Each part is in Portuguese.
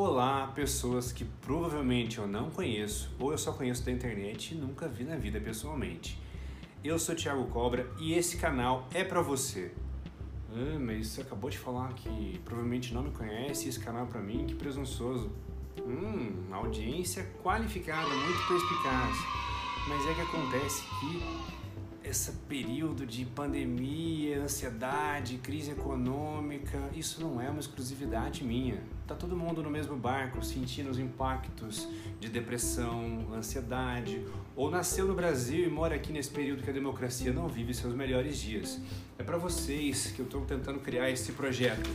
Olá, pessoas que provavelmente eu não conheço ou eu só conheço da internet e nunca vi na vida pessoalmente. Eu sou Thiago Cobra e esse canal é para você. Ah, mas você acabou de falar que provavelmente não me conhece esse canal é pra mim, que presunçoso. Hum, audiência qualificada, muito perspicaz. Mas é que acontece que esse período de pandemia, ansiedade, crise econômica, isso não é uma exclusividade minha. Tá todo mundo no mesmo barco, sentindo os impactos de depressão, ansiedade, ou nasceu no Brasil e mora aqui nesse período que a democracia não vive seus melhores dias. É para vocês que eu estou tentando criar esse projeto.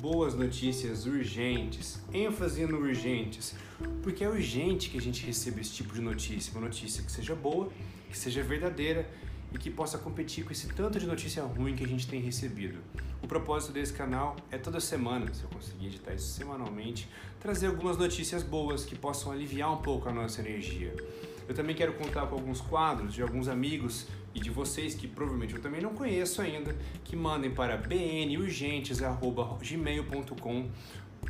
Boas notícias urgentes, ênfase no urgentes, porque é urgente que a gente receba esse tipo de notícia, uma notícia que seja boa, que seja verdadeira e que possa competir com esse tanto de notícia ruim que a gente tem recebido. O propósito desse canal é toda semana, se eu conseguir editar isso semanalmente, trazer algumas notícias boas que possam aliviar um pouco a nossa energia. Eu também quero contar com alguns quadros de alguns amigos e de vocês que provavelmente eu também não conheço ainda, que mandem para bnurgentes@gmail.com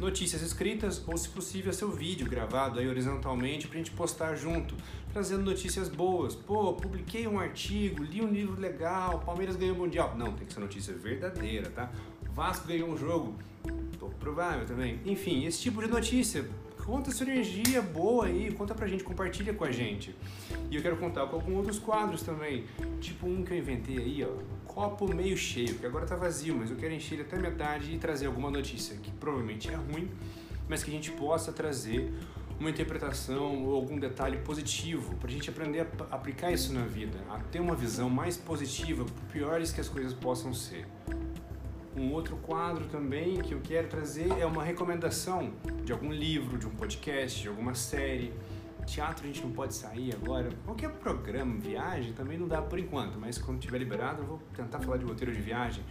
notícias escritas ou, se possível, seu vídeo gravado aí horizontalmente para a gente postar junto, trazendo notícias boas. Pô, publiquei um artigo, li um livro legal, Palmeiras ganhou o Mundial. Não, tem que ser notícia verdadeira, tá? Vasco ganhou um jogo, pouco provável também. Enfim, esse tipo de notícia. Conta sua energia boa aí, conta pra gente, compartilha com a gente. E eu quero contar com alguns outros quadros também. Tipo um que eu inventei aí, ó. Copo meio cheio, que agora tá vazio, mas eu quero encher ele até metade e trazer alguma notícia que provavelmente é ruim, mas que a gente possa trazer uma interpretação ou algum detalhe positivo, para a gente aprender a aplicar isso na vida, a ter uma visão mais positiva, por piores que as coisas possam ser. Um outro quadro também que eu quero trazer é uma recomendação de algum livro, de um podcast, de alguma série. Teatro a gente não pode sair agora. Qualquer programa, viagem, também não dá por enquanto, mas quando tiver liberado eu vou tentar falar de roteiro de viagem.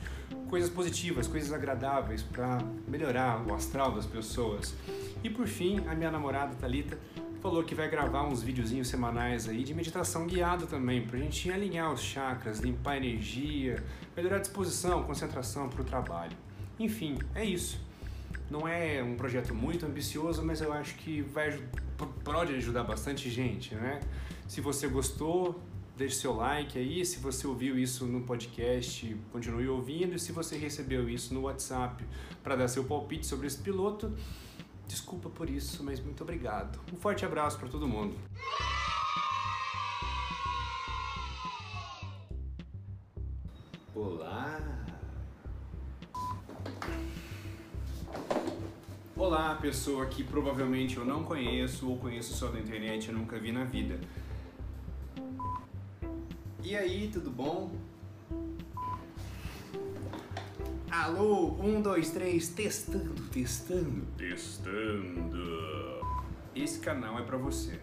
Coisas positivas, coisas agradáveis para melhorar o astral das pessoas. E por fim, a minha namorada Talita falou que vai gravar uns videozinhos semanais aí de meditação guiada também, pra gente alinhar os chakras, limpar a energia, melhorar a disposição, concentração para o trabalho. Enfim, é isso. Não é um projeto muito ambicioso, mas eu acho que vai pode ajudar bastante gente, né? Se você gostou, deixe seu like aí. Se você ouviu isso no podcast, continue ouvindo. E se você recebeu isso no WhatsApp para dar seu palpite sobre esse piloto, Desculpa por isso, mas muito obrigado. Um forte abraço para todo mundo. Olá! Olá, pessoa que provavelmente eu não conheço ou conheço só da internet e nunca vi na vida. E aí, tudo bom? Alô, um, dois, três, testando, testando, testando. Esse canal é para você.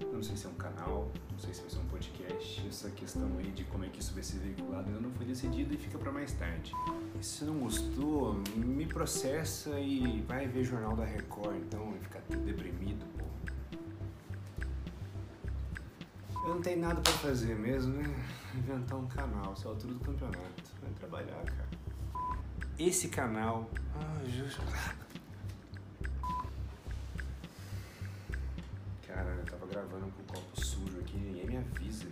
Eu não sei se é um canal, não sei se vai ser um podcast. Essa questão aí de como é que isso vai ser veiculado ainda não foi decidido e fica para mais tarde. E se não gostou, me processa e vai ver Jornal da Record, então vai ficar tudo deprimido, pô. Eu não tenho nada para fazer mesmo, né? Inventar um canal, é a altura do campeonato. Vai trabalhar, cara esse canal. Ah, Caralho, eu tava gravando com o copo sujo aqui, ninguém me avisa.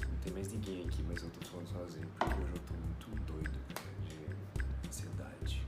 Não tem mais ninguém aqui, mas eu tô falando sozinho porque hoje eu tô muito doido, cara, de ansiedade.